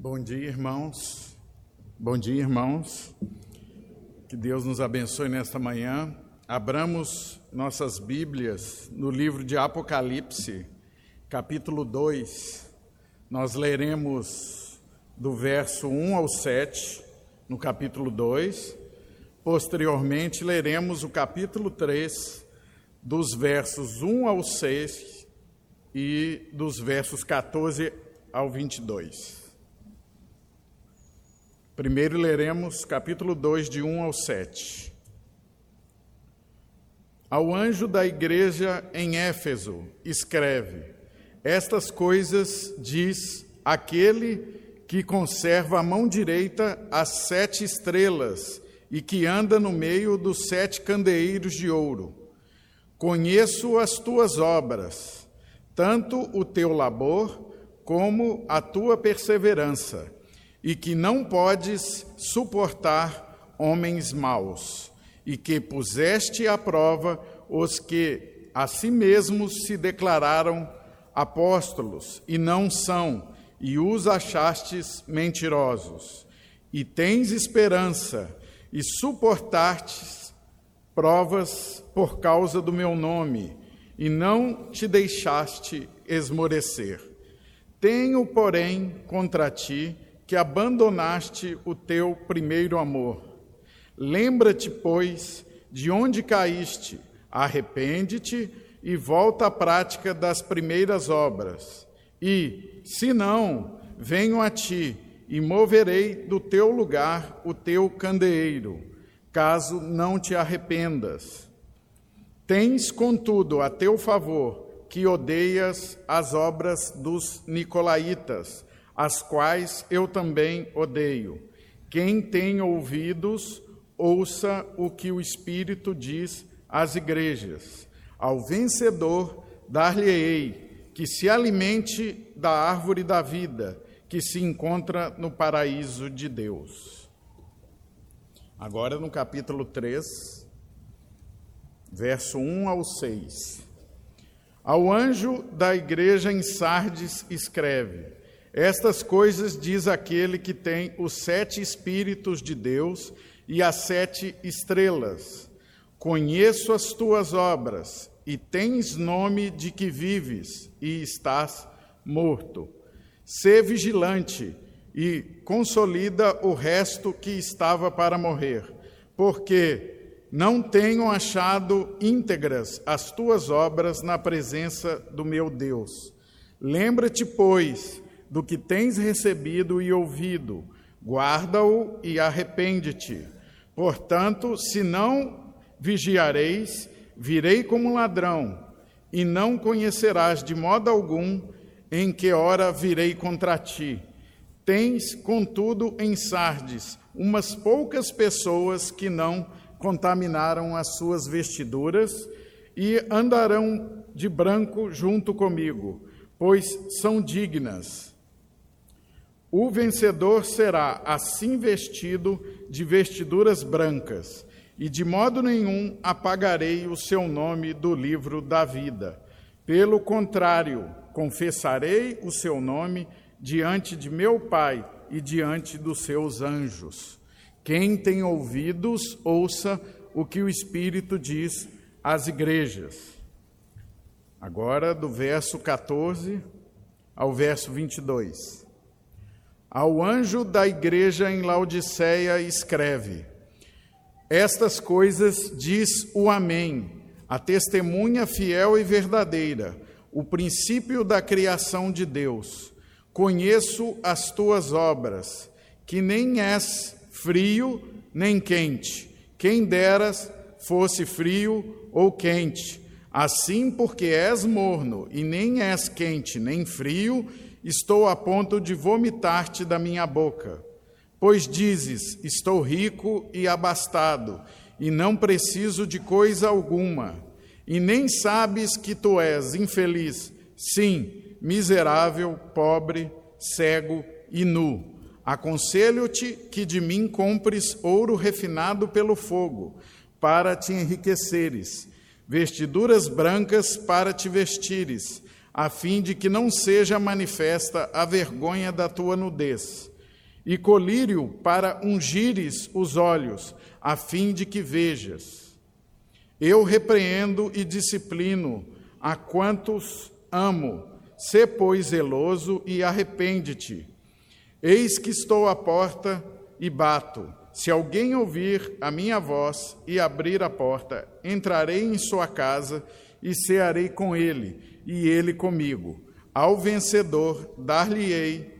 Bom dia, irmãos. Bom dia, irmãos. Que Deus nos abençoe nesta manhã. Abramos nossas Bíblias no livro de Apocalipse, capítulo 2. Nós leremos do verso 1 ao 7, no capítulo 2. Posteriormente, leremos o capítulo 3, dos versos 1 ao 6 e dos versos 14 ao 22. Primeiro leremos capítulo 2, de 1 ao 7. Ao anjo da igreja em Éfeso, escreve: Estas coisas diz aquele que conserva a mão direita as sete estrelas e que anda no meio dos sete candeeiros de ouro. Conheço as tuas obras, tanto o teu labor como a tua perseverança e que não podes suportar homens maus, e que puseste à prova os que a si mesmos se declararam apóstolos e não são, e os achastes mentirosos. E tens esperança e suportastes provas por causa do meu nome, e não te deixaste esmorecer. Tenho, porém, contra ti que abandonaste o teu primeiro amor. Lembra-te, pois, de onde caíste, arrepende-te e volta à prática das primeiras obras. E, se não, venho a ti e moverei do teu lugar o teu candeeiro, caso não te arrependas. Tens, contudo, a teu favor que odeias as obras dos nicolaítas, as quais eu também odeio. Quem tem ouvidos, ouça o que o Espírito diz às igrejas. Ao vencedor, dar-lhe-ei que se alimente da árvore da vida, que se encontra no paraíso de Deus. Agora no capítulo 3, verso 1 ao 6. Ao anjo da igreja em Sardes escreve: estas coisas diz aquele que tem os sete Espíritos de Deus e as sete estrelas. Conheço as tuas obras, e tens nome de que vives e estás morto. Sê vigilante e consolida o resto que estava para morrer, porque não tenho achado íntegras as tuas obras na presença do meu Deus. Lembra-te, pois, do que tens recebido e ouvido, guarda-o e arrepende-te. Portanto, se não vigiareis, virei como ladrão, e não conhecerás de modo algum em que hora virei contra ti. Tens, contudo, em Sardes umas poucas pessoas que não contaminaram as suas vestiduras e andarão de branco junto comigo, pois são dignas. O vencedor será assim vestido de vestiduras brancas, e de modo nenhum apagarei o seu nome do livro da vida. Pelo contrário, confessarei o seu nome diante de meu Pai e diante dos seus anjos. Quem tem ouvidos, ouça o que o Espírito diz às igrejas. Agora, do verso 14 ao verso 22. Ao anjo da igreja em Laodiceia escreve: Estas coisas diz o Amém, a testemunha fiel e verdadeira, o princípio da criação de Deus. Conheço as tuas obras, que nem és frio nem quente. Quem deras fosse frio ou quente. Assim, porque és morno e nem és quente nem frio, estou a ponto de vomitar-te da minha boca. Pois dizes: Estou rico e abastado, e não preciso de coisa alguma, e nem sabes que tu és infeliz, sim, miserável, pobre, cego e nu. Aconselho-te que de mim compres ouro refinado pelo fogo, para te enriqueceres, vestiduras brancas para te vestires, a fim de que não seja manifesta a vergonha da tua nudez, e colírio para ungires os olhos, a fim de que vejas. Eu repreendo e disciplino a quantos amo. Sê, pois, zeloso e arrepende-te. Eis que estou à porta e bato. Se alguém ouvir a minha voz e abrir a porta, entrarei em sua casa e cearei com ele, e ele comigo. Ao vencedor, dar-lhe-ei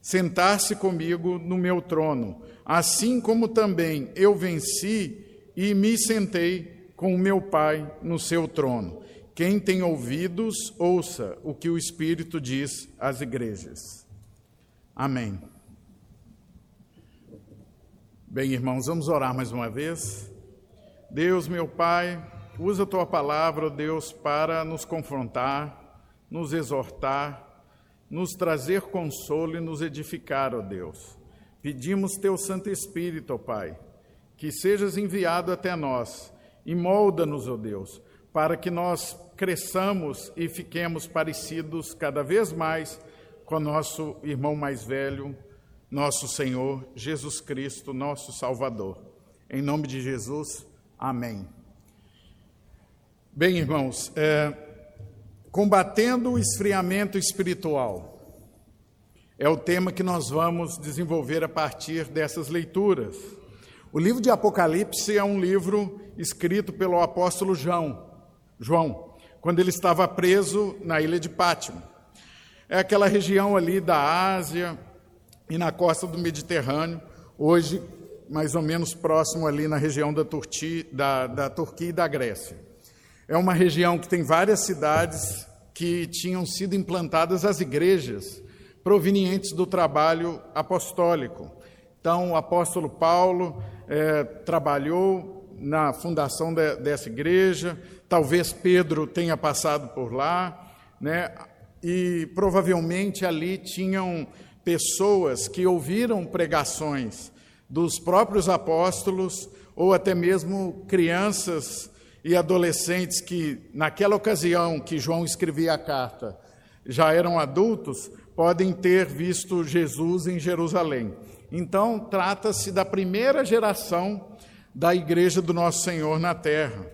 sentar-se comigo no meu trono, assim como também eu venci e me sentei com o meu Pai no seu trono. Quem tem ouvidos, ouça o que o Espírito diz às igrejas. Amém. Bem, irmãos, vamos orar mais uma vez. Deus, meu Pai, usa a tua palavra, Deus, para nos confrontar, nos exortar, nos trazer consolo e nos edificar, ó Deus. Pedimos teu Santo Espírito, ó Pai, que sejas enviado até nós e molda-nos, ó Deus, para que nós cresçamos e fiquemos parecidos cada vez mais com nosso irmão mais velho nosso Senhor Jesus Cristo, nosso Salvador. Em nome de Jesus, amém. Bem, irmãos, é, combatendo o esfriamento espiritual é o tema que nós vamos desenvolver a partir dessas leituras. O livro de Apocalipse é um livro escrito pelo apóstolo João, João, quando ele estava preso na ilha de Pátimo. É aquela região ali da Ásia, e na costa do Mediterrâneo, hoje mais ou menos próximo ali na região da, Turti, da, da Turquia e da Grécia. É uma região que tem várias cidades que tinham sido implantadas as igrejas provenientes do trabalho apostólico. Então, o apóstolo Paulo é, trabalhou na fundação de, dessa igreja, talvez Pedro tenha passado por lá, né? e provavelmente ali tinham pessoas que ouviram pregações dos próprios apóstolos ou até mesmo crianças e adolescentes que, naquela ocasião que João escrevia a carta, já eram adultos, podem ter visto Jesus em Jerusalém. Então, trata-se da primeira geração da igreja do nosso Senhor na terra.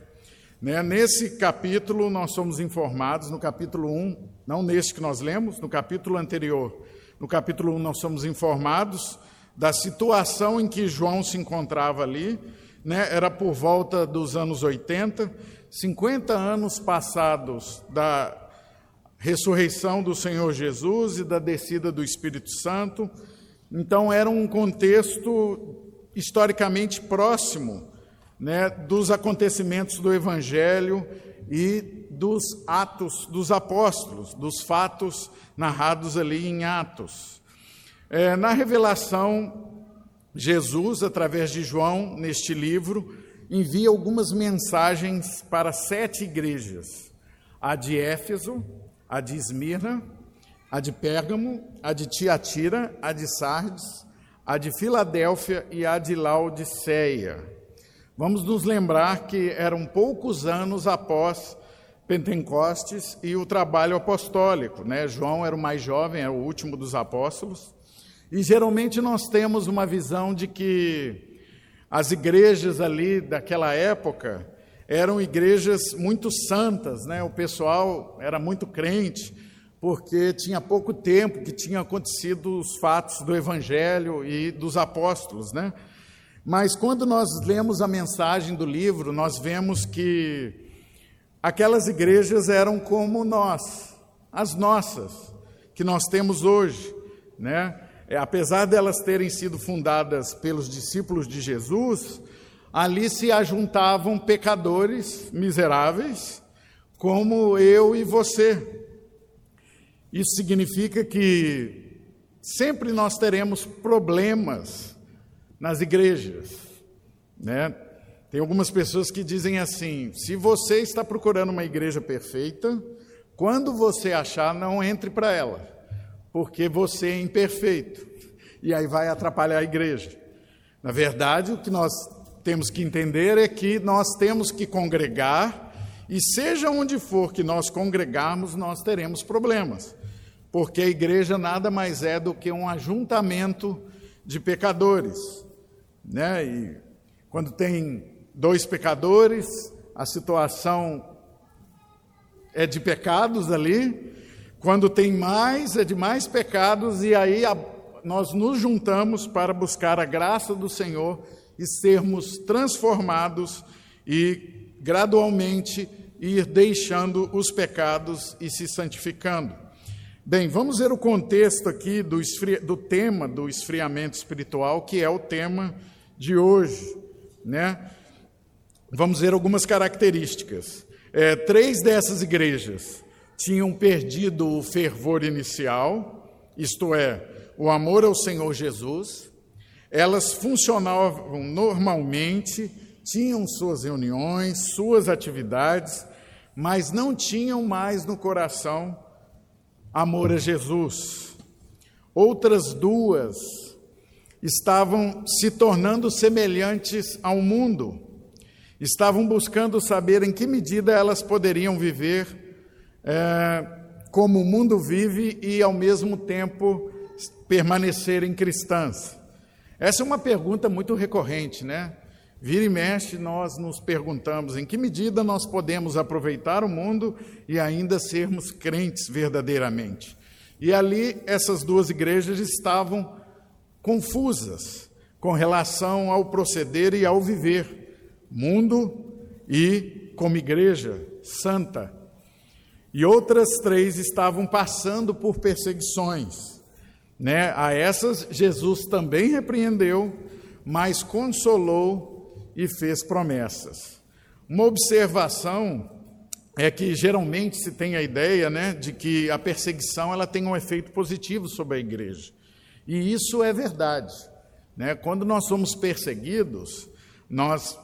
Né? Nesse capítulo, nós somos informados, no capítulo 1, não neste que nós lemos, no capítulo anterior, no capítulo 1, nós somos informados da situação em que João se encontrava ali, né? era por volta dos anos 80, 50 anos passados da ressurreição do Senhor Jesus e da descida do Espírito Santo. Então, era um contexto historicamente próximo né, dos acontecimentos do Evangelho e dos atos dos apóstolos, dos fatos narrados ali em Atos. É, na revelação, Jesus, através de João, neste livro, envia algumas mensagens para sete igrejas: a de Éfeso, a de Esmirna, a de Pérgamo, a de Tiatira, a de Sardes, a de Filadélfia e a de Laodiceia. Vamos nos lembrar que eram poucos anos após Pentecostes e o trabalho apostólico. Né? João era o mais jovem, era o último dos apóstolos. E geralmente nós temos uma visão de que as igrejas ali daquela época eram igrejas muito santas, né? o pessoal era muito crente, porque tinha pouco tempo que tinham acontecido os fatos do Evangelho e dos apóstolos. Né? Mas quando nós lemos a mensagem do livro, nós vemos que Aquelas igrejas eram como nós, as nossas, que nós temos hoje, né? É, apesar delas terem sido fundadas pelos discípulos de Jesus, ali se ajuntavam pecadores miseráveis, como eu e você. Isso significa que sempre nós teremos problemas nas igrejas, né? Tem algumas pessoas que dizem assim: se você está procurando uma igreja perfeita, quando você achar, não entre para ela, porque você é imperfeito, e aí vai atrapalhar a igreja. Na verdade, o que nós temos que entender é que nós temos que congregar E seja onde for que nós congregarmos, nós teremos problemas, porque a igreja nada mais é do que um ajuntamento de pecadores, né? E quando tem dois pecadores, a situação é de pecados ali. Quando tem mais, é de mais pecados, e aí a, nós nos juntamos para buscar a graça do Senhor e sermos transformados e gradualmente ir deixando os pecados e se santificando. Bem, vamos ver o contexto aqui do, do tema do esfriamento espiritual, que é o tema de hoje, né? Vamos ver algumas características. É, três dessas igrejas tinham perdido o fervor inicial, isto é, o amor ao Senhor Jesus. Elas funcionavam normalmente, tinham suas reuniões, suas atividades, mas não tinham mais no coração amor a Jesus. Outras duas estavam se tornando semelhantes ao mundo, estavam buscando saber em que medida elas poderiam viver é, como o mundo vive e, ao mesmo tempo, permanecerem cristãs. Essa é uma pergunta muito recorrente, né? Vira e mexe, nós nos perguntamos em que medida nós podemos aproveitar o mundo e ainda sermos crentes verdadeiramente. E ali essas duas igrejas estavam confusas com relação ao proceder e ao viver, mundo e como igreja santa. E outras três estavam passando por perseguições. Né? A essas Jesus também repreendeu, mas consolou e fez promessas. Uma observação é que geralmente se tem a ideia né, de que a perseguição ela tem um efeito positivo sobre a igreja. E isso é verdade. Né? Quando nós somos perseguidos, nós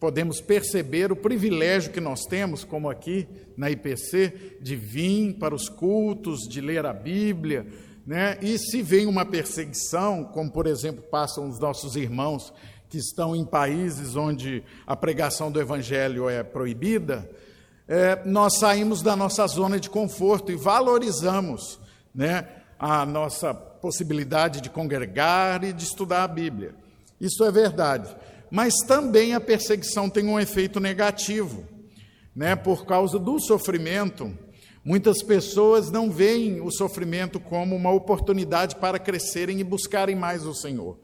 podemos perceber o privilégio que nós temos, como aqui na IPC, de vir para os cultos, de ler a Bíblia. Né? E se vem uma perseguição, como por exemplo passam os nossos irmãos que estão em países onde a pregação do Evangelho é proibida, é, nós saímos da nossa zona de conforto e valorizamos né, a nossa possibilidade de congregar e de estudar a Bíblia. Isso é verdade. Mas também a perseguição tem um efeito negativo, né? Por causa do sofrimento, muitas pessoas não veem o sofrimento como uma oportunidade para crescerem e buscarem mais o Senhor.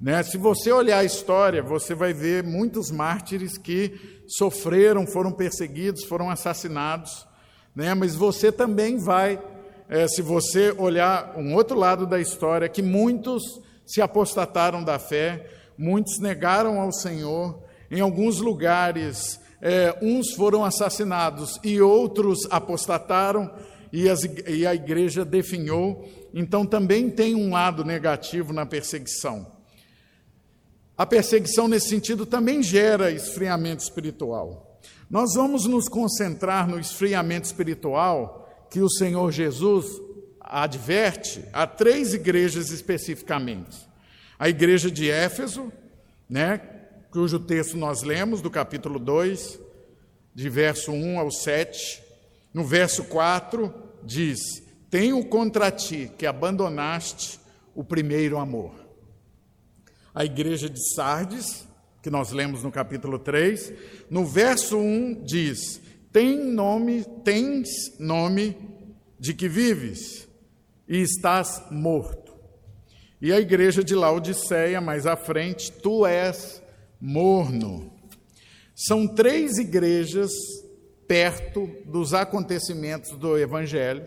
Né? Se você olhar a história, você vai ver muitos mártires que sofreram, foram perseguidos, foram assassinados, né? mas você também vai é, se você olhar um outro lado da história, que muitos se apostataram da fé, muitos negaram ao Senhor, em alguns lugares, é, uns foram assassinados e outros apostataram, e, as, e a igreja definhou. Então também tem um lado negativo na perseguição. A perseguição, nesse sentido, também gera esfriamento espiritual. Nós vamos nos concentrar no esfriamento espiritual que o Senhor Jesus adverte a três igrejas especificamente. A igreja de Éfeso, né, cujo texto nós lemos do capítulo 2, de verso 1 ao 7. No verso 4 diz: Tenho contra ti que abandonaste o primeiro amor. A igreja de Sardes, que nós lemos no capítulo 3, no verso 1 diz: tem nome, tens nome de que vives e estás morto. E a igreja de Laodiceia, mais à frente, tu és morno. São três igrejas perto dos acontecimentos do Evangelho,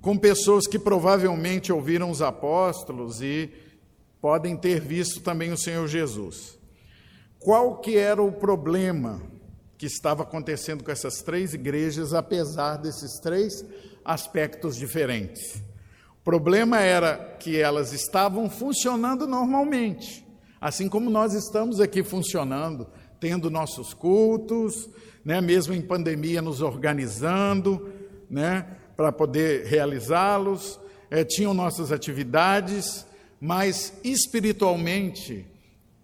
com pessoas que provavelmente ouviram os apóstolos e podem ter visto também o Senhor Jesus. Qual que era o problema que estava acontecendo com essas três igrejas, apesar desses três aspectos diferentes. Problema era que elas estavam funcionando normalmente, assim como nós estamos aqui funcionando, tendo nossos cultos, né, mesmo em pandemia, nos organizando né, para poder realizá-los, é, tinham nossas atividades, mas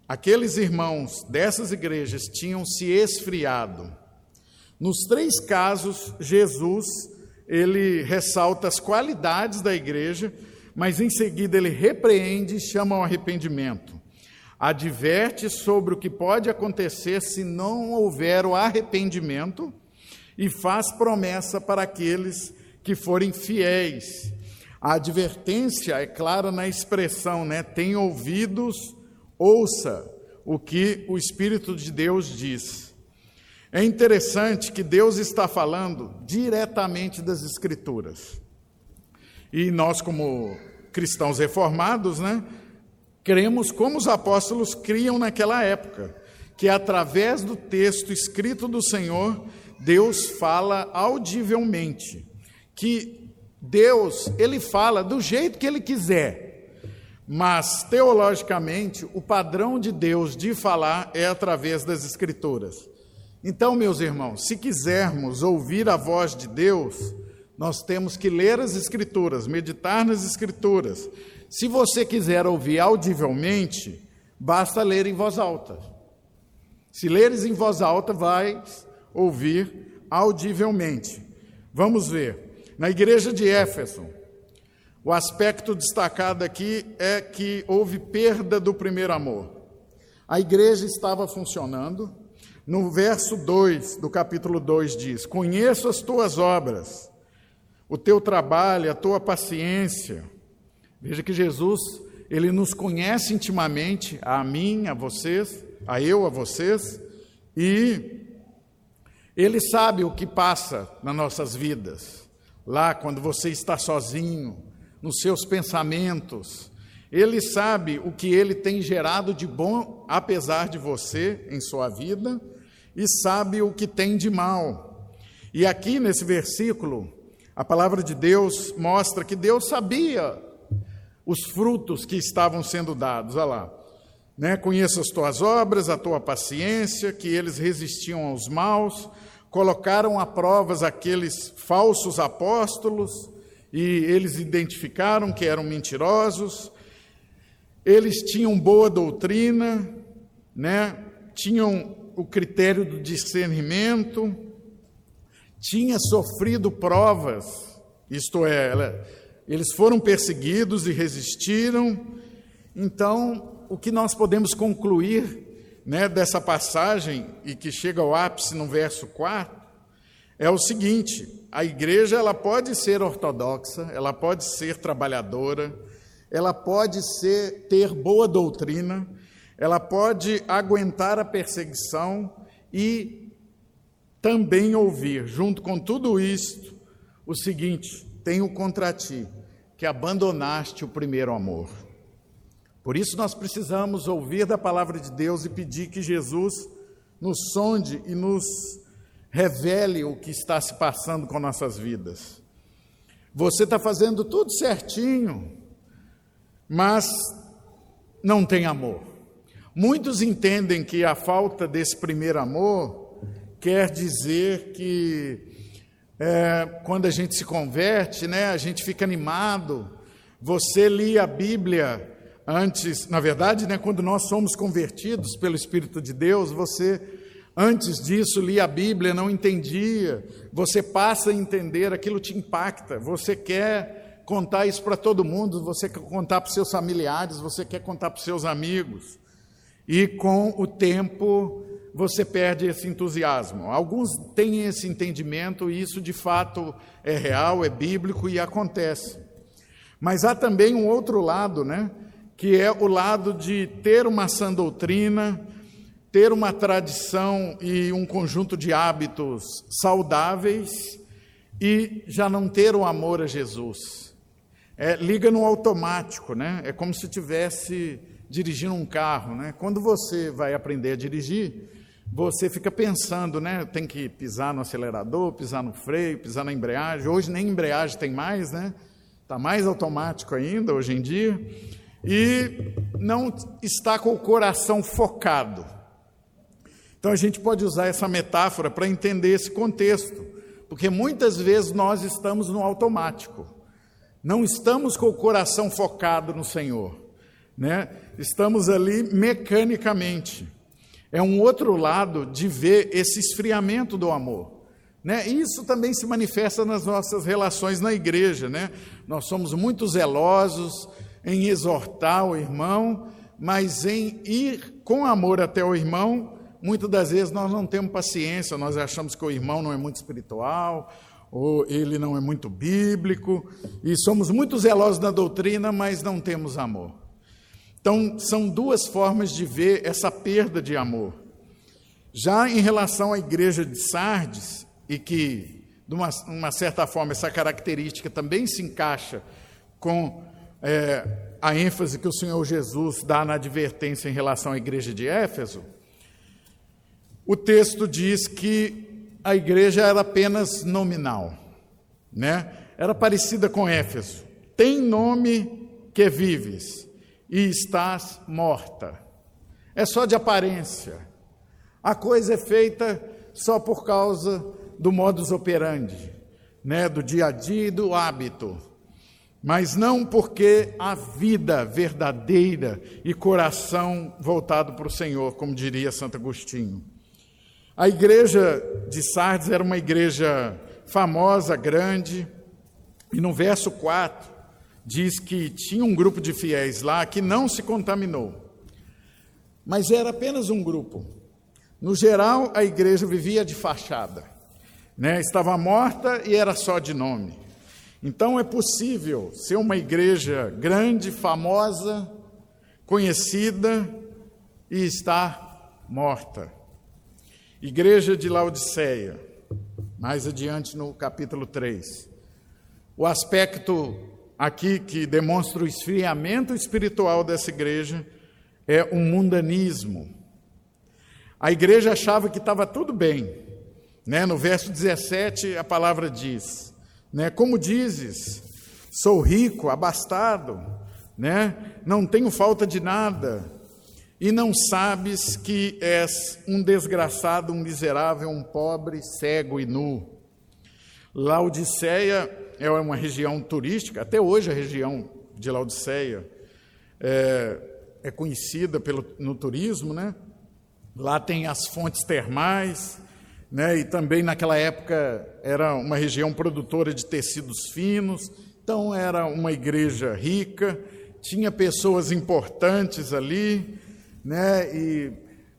Aqueles irmãos dessas igrejas tinham se esfriado. Nos três casos, Jesus ele ressalta as qualidades da igreja, mas em seguida ele repreende e chama ao arrependimento. Adverte sobre o que pode acontecer se não houver o arrependimento e faz promessa para aqueles que forem fiéis. A advertência é clara na expressão, né? Tem ouvidos, ouça o que o Espírito de Deus diz. É interessante que Deus está falando diretamente das Escrituras. E nós, como cristãos reformados, né, cremos como os apóstolos criam naquela época, que através do texto escrito do Senhor, Deus fala audivelmente, que Deus, ele fala do jeito que ele quiser. Mas teologicamente, o padrão de Deus de falar é através das escrituras. Então, meus irmãos, se quisermos ouvir a voz de Deus, nós temos que ler as Escrituras, meditar nas Escrituras. Se você quiser ouvir audivelmente, basta ler em voz alta. Se leres em voz alta, vais ouvir audivelmente. Vamos ver. Na igreja de Éfeso, o aspecto destacado aqui é que houve perda do primeiro amor. A igreja estava funcionando. No verso 2 do capítulo 2 diz: Conheço as tuas obras o teu trabalho, a tua paciência. Veja que Jesus, ele nos conhece intimamente, a mim, a vocês, a eu, a vocês, e ele sabe o que passa nas nossas vidas. Lá, quando você está sozinho, nos seus pensamentos, ele sabe o que ele tem gerado de bom, apesar de você, em sua vida, e sabe o que tem de mal. E aqui nesse versículo, a palavra de Deus mostra que Deus sabia os frutos que estavam sendo dados. Olha lá. Né? Conheço as tuas obras, a tua paciência, que eles resistiam aos maus, colocaram a provas aqueles falsos apóstolos e eles identificaram que eram mentirosos. Eles tinham boa doutrina, né? tinham o critério do discernimento, tinha sofrido provas, isto é, eles foram perseguidos e resistiram. Então, o que nós podemos concluir né, dessa passagem, e que chega ao ápice no verso 4, é o seguinte: a igreja ela pode ser ortodoxa, ela pode ser trabalhadora, ela pode ser ter boa doutrina, ela pode aguentar a perseguição e também ouvir, junto com tudo isto, o seguinte: tenho contra ti que abandonaste o primeiro amor. Por isso nós precisamos ouvir da palavra de Deus e pedir que Jesus nos sonde e nos revele o que está se passando com nossas vidas. Você está fazendo tudo certinho, mas não tem amor. Muitos entendem que a falta desse primeiro amor quer dizer que é, quando a gente se converte, né, a gente fica animado. Você lia a Bíblia antes, na verdade, né, quando nós somos convertidos pelo Espírito de Deus, você antes disso lia a Bíblia, não entendia. Você passa a entender, aquilo te impacta. Você quer contar isso para todo mundo, você quer contar para seus familiares, você quer contar para seus amigos. E com o tempo você perde esse entusiasmo. Alguns têm esse entendimento e isso de fato é real, é bíblico e acontece. Mas há também um outro lado, né? Que é o lado de ter uma sã doutrina, ter uma tradição e um conjunto de hábitos saudáveis e já não ter o amor a Jesus. É, liga no automático, né? É como se tivesse dirigindo um carro, né? Quando você vai aprender a dirigir, você fica pensando, né? Tem que pisar no acelerador, pisar no freio, pisar na embreagem. Hoje nem embreagem tem mais, né? Está mais automático ainda hoje em dia. E não está com o coração focado. Então a gente pode usar essa metáfora para entender esse contexto, porque muitas vezes nós estamos no automático. Não estamos com o coração focado no Senhor, né? Estamos ali mecanicamente. É um outro lado de ver esse esfriamento do amor. Né? Isso também se manifesta nas nossas relações na igreja. Né? Nós somos muito zelosos em exortar o irmão, mas em ir com amor até o irmão, muitas das vezes nós não temos paciência, nós achamos que o irmão não é muito espiritual, ou ele não é muito bíblico, e somos muito zelosos na doutrina, mas não temos amor. Então, são duas formas de ver essa perda de amor. Já em relação à igreja de Sardes, e que, de uma, uma certa forma, essa característica também se encaixa com é, a ênfase que o Senhor Jesus dá na advertência em relação à igreja de Éfeso, o texto diz que a igreja era apenas nominal, né? Era parecida com Éfeso. Tem nome que vives e estás morta. É só de aparência. A coisa é feita só por causa do modus operandi, né, do dia a dia e do hábito mas não porque a vida verdadeira e coração voltado para o Senhor, como diria Santo Agostinho. A igreja de Sardes era uma igreja famosa, grande, e no verso 4 diz que tinha um grupo de fiéis lá que não se contaminou, mas era apenas um grupo. No geral, a igreja vivia de fachada, né? estava morta e era só de nome. Então é possível ser uma igreja grande, famosa, conhecida e estar morta. Igreja de Laodiceia, mais adiante no capítulo 3. O aspecto aqui que demonstra o esfriamento espiritual dessa igreja é um mundanismo. A igreja achava que estava tudo bem. Né? No verso 17, a palavra diz: né? Como dizes, sou rico, abastado, né? não tenho falta de nada, e não sabes que és um desgraçado, um miserável, um pobre, cego e nu. Laodiceia é uma região turística, até hoje a região de Laodiceia é, é conhecida pelo, no turismo, né? Lá tem as fontes termais, né? e também naquela época era uma região produtora de tecidos finos, então era uma igreja rica, tinha pessoas importantes ali, né? e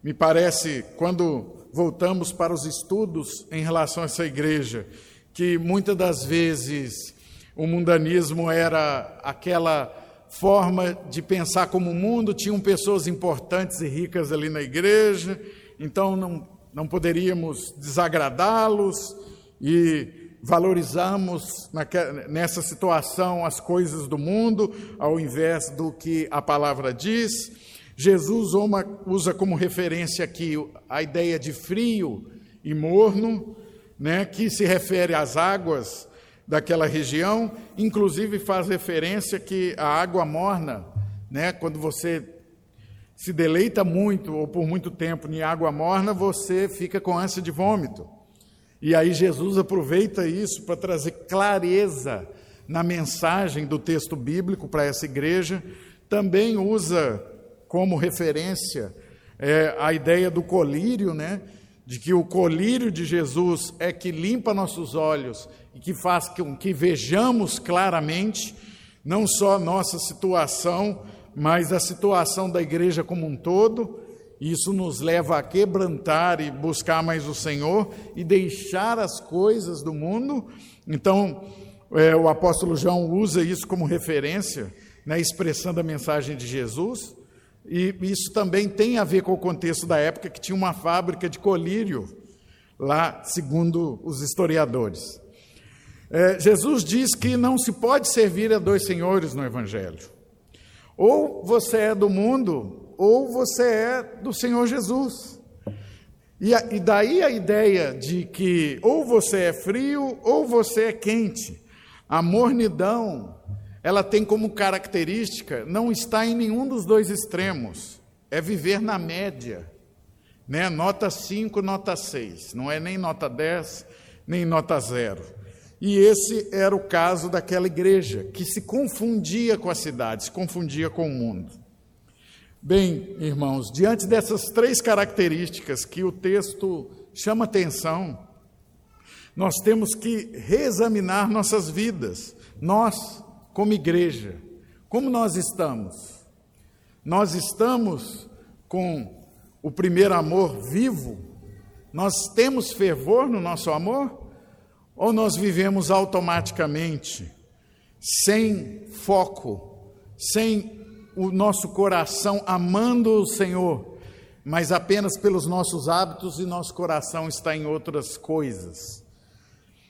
me parece, quando voltamos para os estudos em relação a essa igreja, que muitas das vezes o mundanismo era aquela forma de pensar como o mundo, tinham pessoas importantes e ricas ali na igreja, então não não poderíamos desagradá-los e valorizamos nessa situação as coisas do mundo ao invés do que a palavra diz. Jesus usa como referência aqui a ideia de frio e morno, né, que se refere às águas daquela região, inclusive faz referência que a água morna, né, quando você se deleita muito ou por muito tempo em água morna, você fica com ânsia de vômito. E aí Jesus aproveita isso para trazer clareza na mensagem do texto bíblico para essa igreja. Também usa como referência é, a ideia do colírio, né? De que o colírio de Jesus é que limpa nossos olhos e que faz com que vejamos claramente não só nossa situação, mas a situação da igreja como um todo, isso nos leva a quebrantar e buscar mais o Senhor e deixar as coisas do mundo. Então, é, o apóstolo João usa isso como referência na expressão da mensagem de Jesus, e isso também tem a ver com o contexto da época que tinha uma fábrica de colírio lá, segundo os historiadores. É, Jesus diz que não se pode servir a dois senhores no Evangelho. Ou você é do mundo, ou você é do Senhor Jesus. E, a, e daí a ideia de que ou você é frio ou você é quente. A mornidão, ela tem como característica não estar em nenhum dos dois extremos, é viver na média. Né? Nota 5, nota 6, não é nem nota 10, nem nota 0. E esse era o caso daquela igreja, que se confundia com a cidade, se confundia com o mundo. Bem, irmãos, diante dessas três características que o texto chama atenção, Nós temos que reexaminar nossas vidas, nós, como igreja. Como nós estamos? Nós estamos com o primeiro amor vivo? Nós temos fervor no nosso amor? Ou nós vivemos automaticamente, sem foco, sem o nosso coração amando o Senhor, mas apenas pelos nossos hábitos e nosso coração está em outras coisas?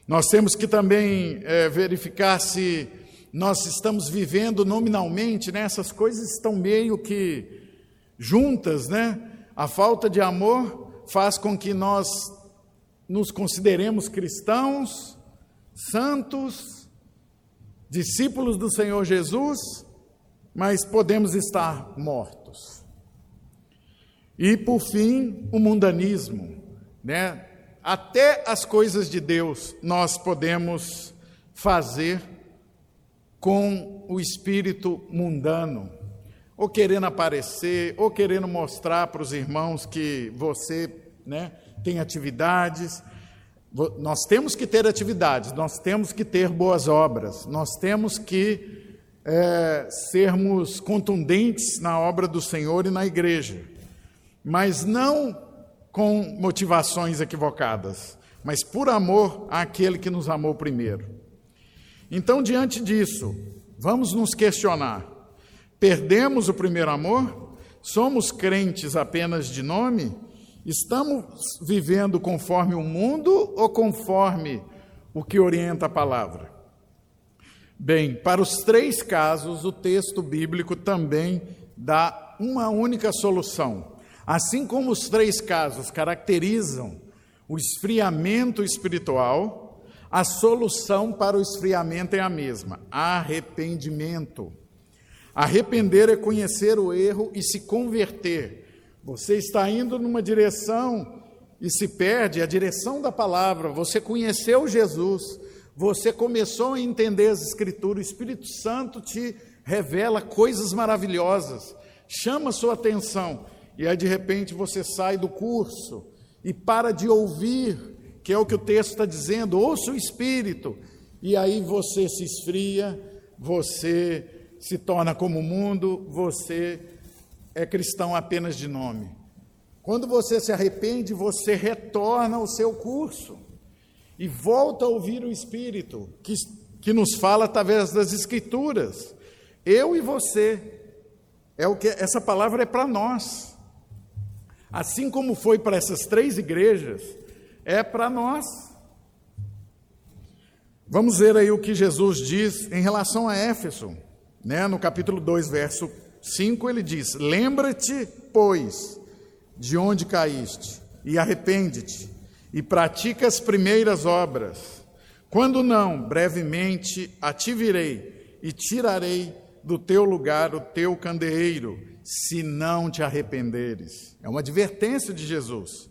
Nós temos que também é, verificar se nós estamos vivendo nominalmente, né? essas coisas estão meio que juntas, né? A falta de amor faz com que nós nos consideremos cristãos, santos, discípulos do Senhor Jesus, mas podemos estar mortos. E por fim, o mundanismo, né? Até as coisas de Deus nós podemos fazer com o espírito mundano, ou querendo aparecer, ou querendo mostrar para os irmãos que você né, tem atividades. Nós temos que ter atividades, nós temos que ter boas obras, nós temos que é, sermos contundentes na obra do Senhor e na igreja, mas não com motivações equivocadas, mas por amor àquele que nos amou primeiro. Então, diante disso, vamos nos questionar: perdemos o primeiro amor? Somos crentes apenas de nome? Estamos vivendo conforme o mundo ou conforme o que orienta a palavra? Bem, para os três casos, o texto bíblico também dá uma única solução. Assim como os três casos caracterizam o esfriamento espiritual, a solução para o esfriamento é a mesma: arrependimento. Arrepender é conhecer o erro e se converter. Você está indo numa direção e se perde a direção da palavra. Você conheceu Jesus, você começou a entender as Escrituras, o Espírito Santo te revela coisas maravilhosas, chama sua atenção e aí de repente você sai do curso e para de ouvir, que é o que o texto está dizendo, ouça o Espírito, e aí você se esfria, você se torna como o mundo, você é cristão apenas de nome. Quando você se arrepende, você retorna ao seu curso e volta a ouvir o Espírito, que, que nos fala através das Escrituras. Eu e você. É o que essa palavra é para nós. Assim como foi para essas três igrejas, é para nós. Vamos ver aí o que Jesus diz em relação a Éfeso, né? No capítulo 2, verso 5, ele diz: Lembra-te, pois, de onde caíste, e arrepende-te, e pratica as primeiras obras. Quando não, brevemente a te virei e tirarei do teu lugar o teu candeeiro, se não te arrependeres. É uma advertência de Jesus.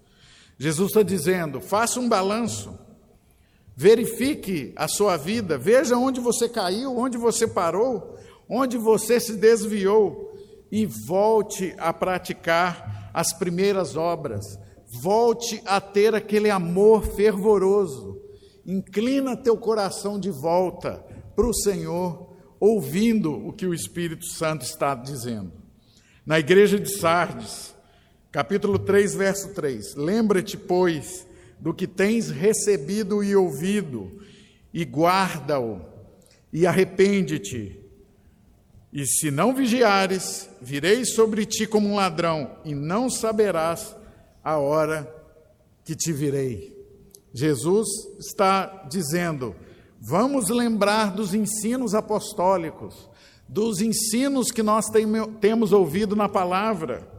Jesus está dizendo: faça um balanço, verifique a sua vida, veja onde você caiu, onde você parou, onde você se desviou e volte a praticar as primeiras obras. Volte a ter aquele amor fervoroso. Inclina teu coração de volta para o Senhor, ouvindo o que o Espírito Santo está dizendo. Na igreja de Sardes, Capítulo 3, verso 3: Lembra-te, pois, do que tens recebido e ouvido, e guarda-o, e arrepende-te. E se não vigiares, virei sobre ti como um ladrão, e não saberás a hora que te virei. Jesus está dizendo: vamos lembrar dos ensinos apostólicos, dos ensinos que nós temos ouvido na palavra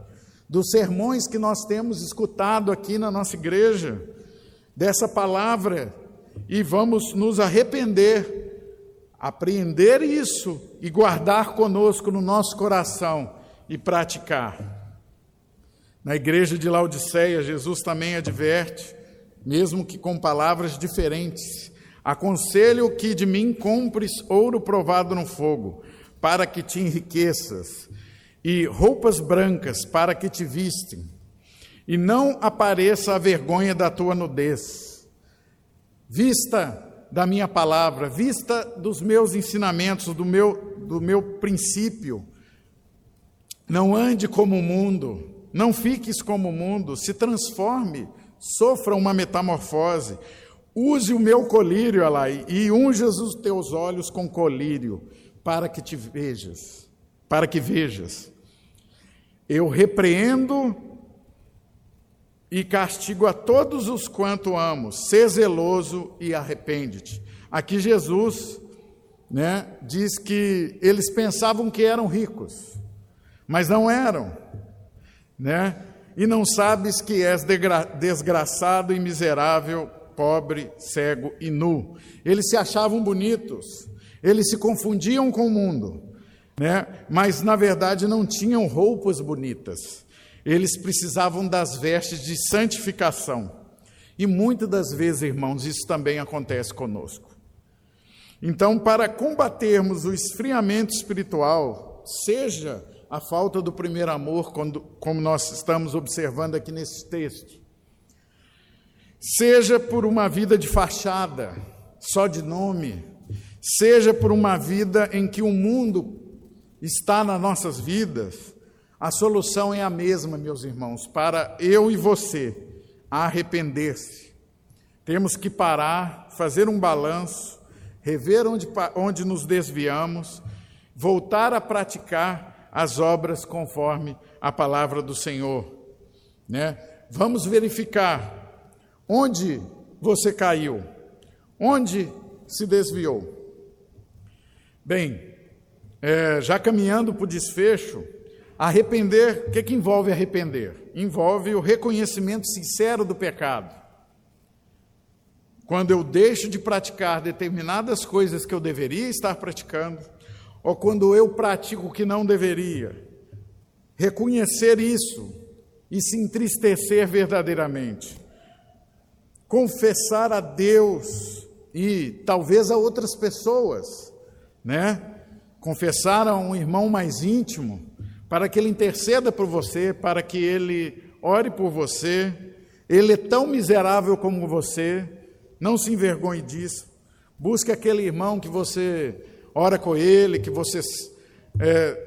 dos sermões que nós temos escutado aqui na nossa igreja, dessa palavra, e vamos nos arrepender, apreender isso e guardar conosco no nosso coração e praticar. Na igreja de Laodiceia, Jesus também adverte, mesmo que com palavras diferentes: Aconselho que de mim compres ouro provado no fogo, para que te enriqueças e roupas brancas para que te vistem, e não apareça a vergonha da tua nudez. vista da minha palavra, vista dos meus ensinamentos, do meu, do meu princípio. Não ande como o mundo, não fiques como o mundo, se transforme, sofra uma metamorfose. Use o meu colírio, Alai, e unjas os teus olhos com colírio, para que te vejas, para que vejas. Eu repreendo e castigo a todos os quanto amo. Sê zeloso e arrepende-te. Aqui Jesus, né, diz que eles pensavam que eram ricos, mas não eram, né? E não sabes que és desgraçado e miserável pobre, cego e nu. Eles se achavam bonitos, eles se confundiam com o mundo, né? mas na verdade não tinham roupas bonitas. Eles precisavam das vestes de santificação. E muitas das vezes, irmãos, isso também acontece conosco. Então, para combatermos o esfriamento espiritual, seja a falta do primeiro amor, quando, como nós estamos observando aqui nesse texto, seja por uma vida de fachada, só de nome, seja por uma vida em que o mundo está nas nossas vidas, a solução é a mesma, meus irmãos, para eu e você arrepender-se. Temos que parar, fazer um balanço, rever onde, onde nos desviamos, voltar a praticar as obras conforme a palavra do Senhor. Né? Vamos verificar Onde você caiu? Onde se desviou? Bem, é, já caminhando para o desfecho, arrepender, o que, que envolve arrepender? Envolve o reconhecimento sincero do pecado. Quando eu deixo de praticar determinadas coisas que eu deveria estar praticando, ou quando eu pratico o que não deveria, reconhecer isso e se entristecer verdadeiramente confessar a Deus e talvez a outras pessoas, né? Confessar a um irmão mais íntimo, para que ele interceda por você, para que ele ore por você. Ele é tão miserável como você, não se envergonhe disso. Busque aquele irmão que você ora com ele, que vocês é,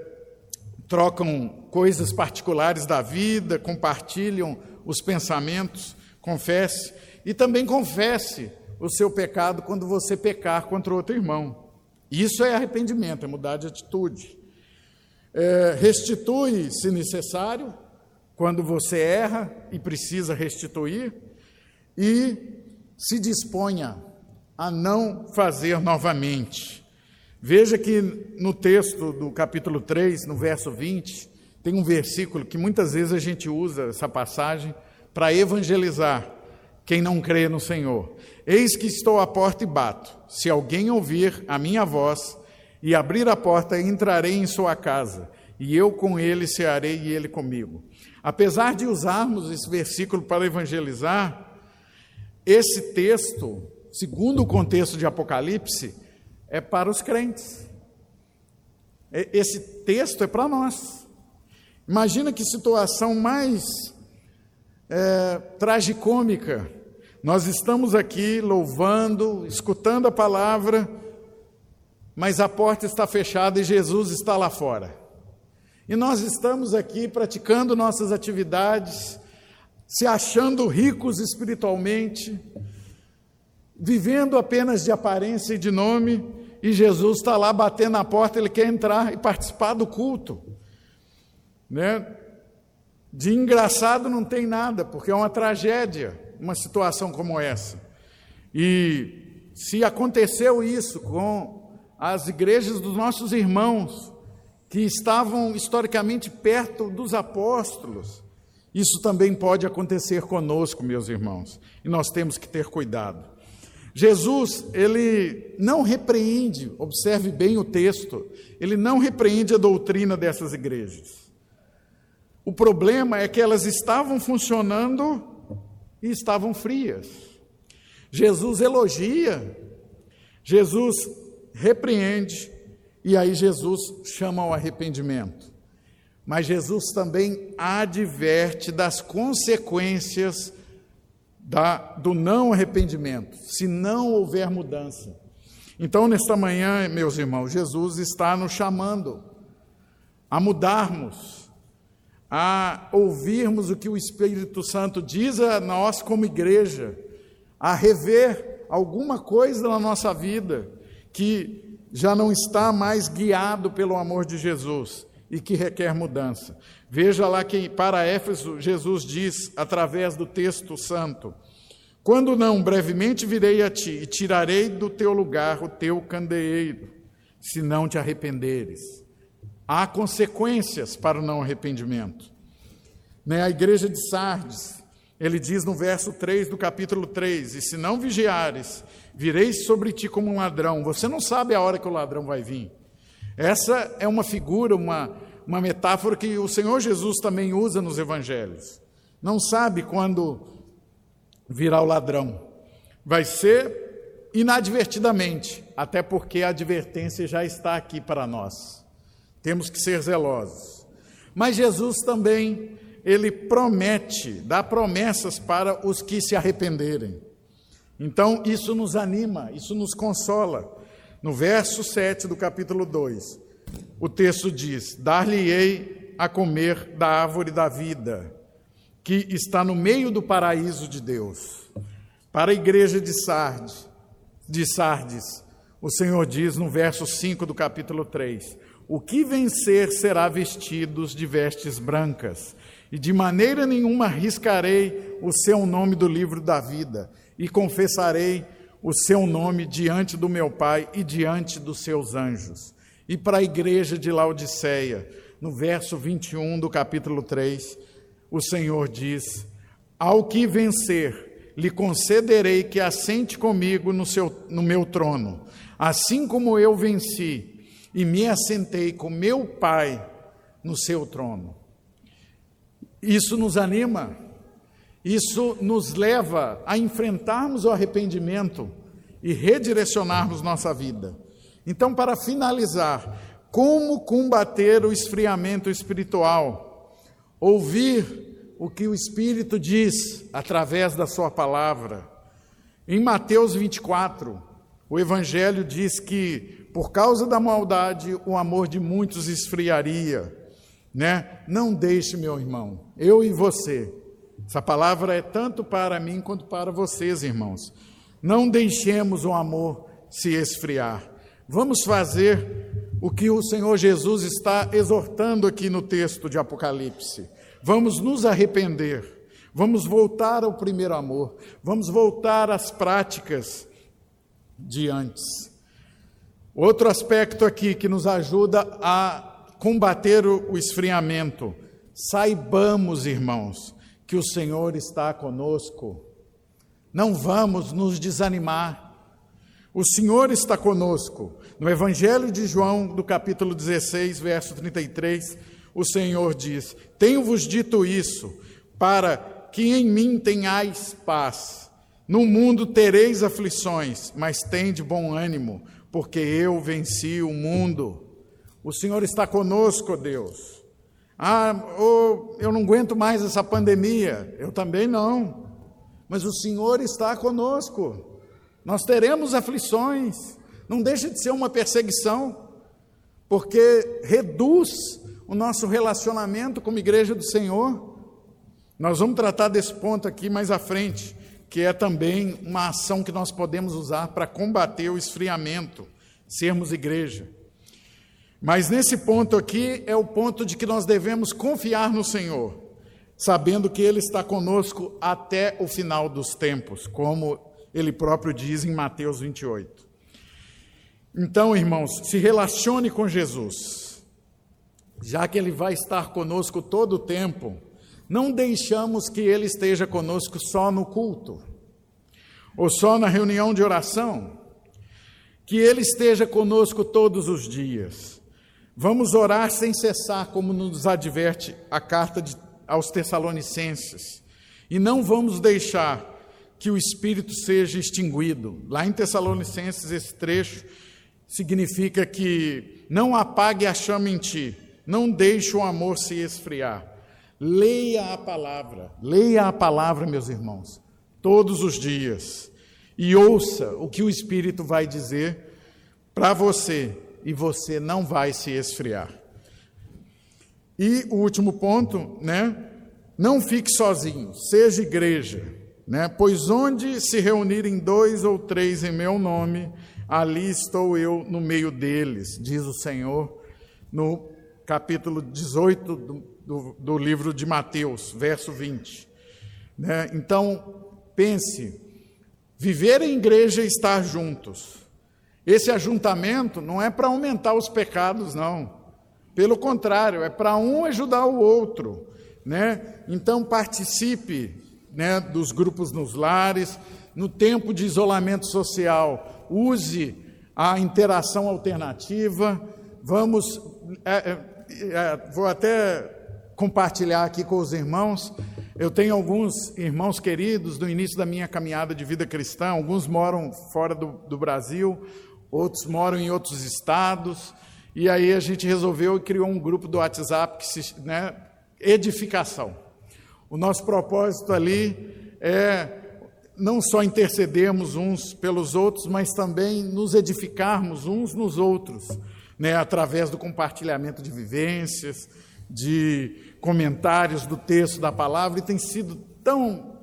trocam coisas particulares da vida, compartilham os pensamentos. Confesse. E também confesse o seu pecado quando você pecar contra outro irmão. Isso é arrependimento, é mudar de atitude. É, restitui, se necessário, quando você erra e precisa restituir, e se disponha a não fazer novamente. Veja que no texto do capítulo 3, no verso 20, tem um versículo que muitas vezes a gente usa essa passagem para evangelizar quem não crê no Senhor. Eis que estou à porta e bato. Se alguém ouvir a minha voz e abrir a porta, entrarei em sua casa, e eu com ele cearei e ele comigo. Apesar de usarmos esse versículo para evangelizar, esse texto, segundo o contexto de Apocalipse, é para os crentes. Esse texto é para nós. Imagina que situação mais é, tragicômica nós estamos aqui louvando, escutando a palavra, mas a porta está fechada e Jesus está lá fora. E nós estamos aqui praticando nossas atividades, se achando ricos espiritualmente, vivendo apenas de aparência e de nome, e Jesus está lá batendo na porta, ele quer entrar e participar do culto. Né? De engraçado não tem nada, porque é uma tragédia uma situação como essa. E se aconteceu isso com as igrejas dos nossos irmãos, que estavam historicamente perto dos apóstolos, isso também pode acontecer conosco, meus irmãos, e nós temos que ter cuidado. Jesus, ele não repreende, observe bem o texto, ele não repreende a doutrina dessas igrejas. O problema é que elas estavam funcionando e estavam frias. Jesus elogia, Jesus repreende, e aí Jesus chama ao arrependimento. Mas Jesus também adverte das consequências da, do não arrependimento, se não houver mudança. Então, nesta manhã, meus irmãos, Jesus está nos chamando a mudarmos, a ouvirmos o que o Espírito Santo diz a nós como igreja, a rever alguma coisa na nossa vida que já não está mais guiado pelo amor de Jesus e que requer mudança. Veja lá que para Éfeso Jesus diz através do texto santo: quando não, brevemente virei a ti e tirarei do teu lugar o teu candeeiro, se não te arrependeres. Há consequências para o não arrependimento. Né? A igreja de Sardes, ele diz no verso 3 do capítulo 3: E se não vigiares, virei sobre ti como um ladrão. Você não sabe a hora que o ladrão vai vir. Essa é uma figura, uma, uma metáfora que o Senhor Jesus também usa nos evangelhos. Não sabe quando virá o ladrão. Vai ser inadvertidamente, até porque a advertência já está aqui para nós. Temos que ser zelosos. Mas Jesus também, ele promete, dá promessas para os que se arrependerem. Então, isso nos anima, isso nos consola. No verso 7 do capítulo 2, o texto diz: Dar-lhe-ei a comer da árvore da vida que está no meio do paraíso de Deus. Para a igreja de Sardes, de Sardes, o Senhor diz no verso 5 do capítulo 3: O que vencer será vestidos de vestes brancas, e de maneira nenhuma riscarei o seu nome do livro da vida, e confessarei o seu nome diante do meu Pai e diante dos seus anjos. E para a igreja de Laodiceia, no verso 21 do capítulo 3, o Senhor diz: Ao que vencer, lhe concederei que assente comigo no, seu, no meu trono, assim como eu venci e me assentei com meu Pai no seu trono. Isso nos anima, isso nos leva a enfrentarmos o arrependimento e redirecionarmos nossa vida. Então, para finalizar, como combater o esfriamento espiritual? ouvir o que o Espírito diz através da Sua palavra. Em Mateus 24, o Evangelho diz que, por causa da maldade, o amor de muitos esfriaria. Né? Não deixe, meu irmão, eu e você. Essa palavra é tanto para mim quanto para vocês, irmãos. Não deixemos o amor se esfriar. Vamos fazer o que o Senhor Jesus está exortando aqui no texto de Apocalipse. Vamos nos arrepender, vamos voltar ao primeiro amor, vamos voltar às práticas de antes. Outro aspecto aqui que nos ajuda a combater o esfriamento. Saibamos, irmãos, que o Senhor está conosco. Não vamos nos desanimar. O Senhor está conosco. No Evangelho de João, do capítulo 16, verso 33, o Senhor diz: Tenho-vos dito isso, para que em mim tenhais paz. No mundo tereis aflições, mas tende bom ânimo, porque eu venci o mundo. O Senhor está conosco, Deus. Ah, oh, eu não aguento mais essa pandemia. Eu também não. Mas o Senhor está conosco. Nós teremos aflições, não deixa de ser uma perseguição, porque reduz o nosso relacionamento como igreja do Senhor. Nós vamos tratar desse ponto aqui mais à frente, que é também uma ação que nós podemos usar para combater o esfriamento, sermos igreja. Mas nesse ponto aqui é o ponto de que nós devemos confiar no Senhor, sabendo que Ele está conosco até o final dos tempos, como Ele próprio diz em Mateus 28. Então, irmãos, se relacione com Jesus, já que Ele vai estar conosco todo o tempo, não deixamos que Ele esteja conosco só no culto, ou só na reunião de oração, que Ele esteja conosco todos os dias. Vamos orar sem cessar, como nos adverte a carta de, aos Tessalonicenses, e não vamos deixar que o Espírito seja extinguido. Lá em Tessalonicenses, esse trecho significa que não apague a chama em ti, não deixe o amor se esfriar. Leia a palavra, leia a palavra, meus irmãos, todos os dias, e ouça o que o Espírito vai dizer para você, e você não vai se esfriar. E o último ponto, né? Não fique sozinho, seja igreja, né? Pois onde se reunirem dois ou três em meu nome, ali estou eu no meio deles, diz o Senhor, no capítulo 18 do, do, do livro de Mateus, verso 20. Né? Então, pense, viver em igreja e estar juntos. Esse ajuntamento não é para aumentar os pecados, não. Pelo contrário, é para um ajudar o outro. Né? Então, participe né, dos grupos nos lares, no tempo de isolamento social, use a interação alternativa. Vamos, é, é, é, vou até compartilhar aqui com os irmãos. Eu tenho alguns irmãos queridos do início da minha caminhada de vida cristã, alguns moram fora do, do Brasil, outros moram em outros estados, e aí a gente resolveu e criou um grupo do WhatsApp que se, né, edificação. O nosso propósito ali é não só intercedermos uns pelos outros, mas também nos edificarmos uns nos outros, né, através do compartilhamento de vivências, de comentários do texto da palavra e tem sido tão.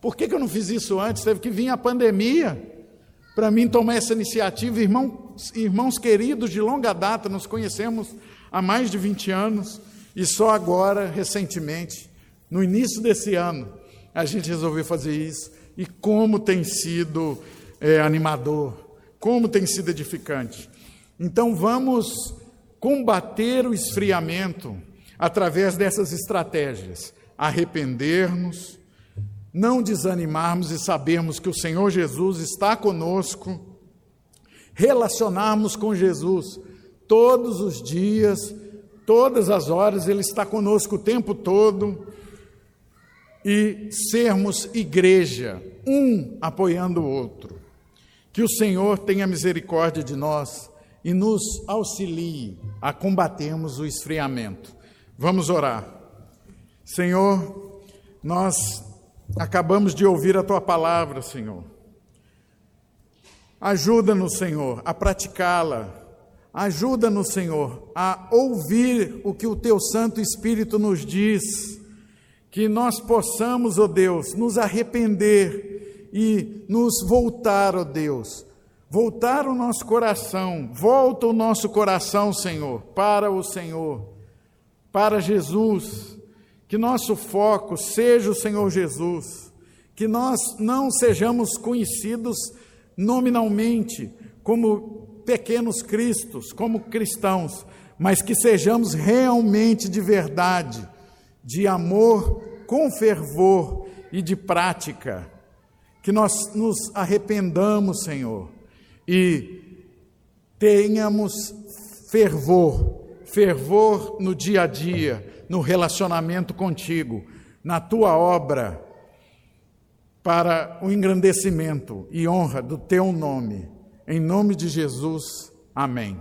Por que, que eu não fiz isso antes? Teve que vir a pandemia para mim tomar essa iniciativa. Irmãos, irmãos queridos de longa data, nos conhecemos há mais de 20 anos e só agora, recentemente, no início desse ano, a gente resolveu fazer isso. E como tem sido é, animador, como tem sido edificante. Então vamos combater o esfriamento através dessas estratégias, arrepender-nos, não desanimarmos e sabermos que o Senhor Jesus está conosco, relacionarmos com Jesus todos os dias, todas as horas, Ele está conosco o tempo todo, e sermos igreja, um apoiando o outro. Que o Senhor tenha misericórdia de nós e nos auxilie a combatermos o esfriamento. Vamos orar. Senhor, nós acabamos de ouvir a tua palavra, Senhor. Ajuda-nos, Senhor, a praticá-la. Ajuda-nos, Senhor, a ouvir o que o teu Santo Espírito nos diz. Que nós possamos, ó oh Deus, nos arrepender e nos voltar, ó oh Deus. Voltar o nosso coração, volta o nosso coração, Senhor, para o Senhor para Jesus, que nosso foco seja o Senhor Jesus, que nós não sejamos conhecidos nominalmente como pequenos cristos, como cristãos, mas que sejamos realmente de verdade, de amor com fervor e de prática, que nós nos arrependamos, Senhor, e tenhamos fervor fervor no dia a dia, no relacionamento contigo, na tua obra, para o engrandecimento e honra do teu nome. Em nome de Jesus, amém.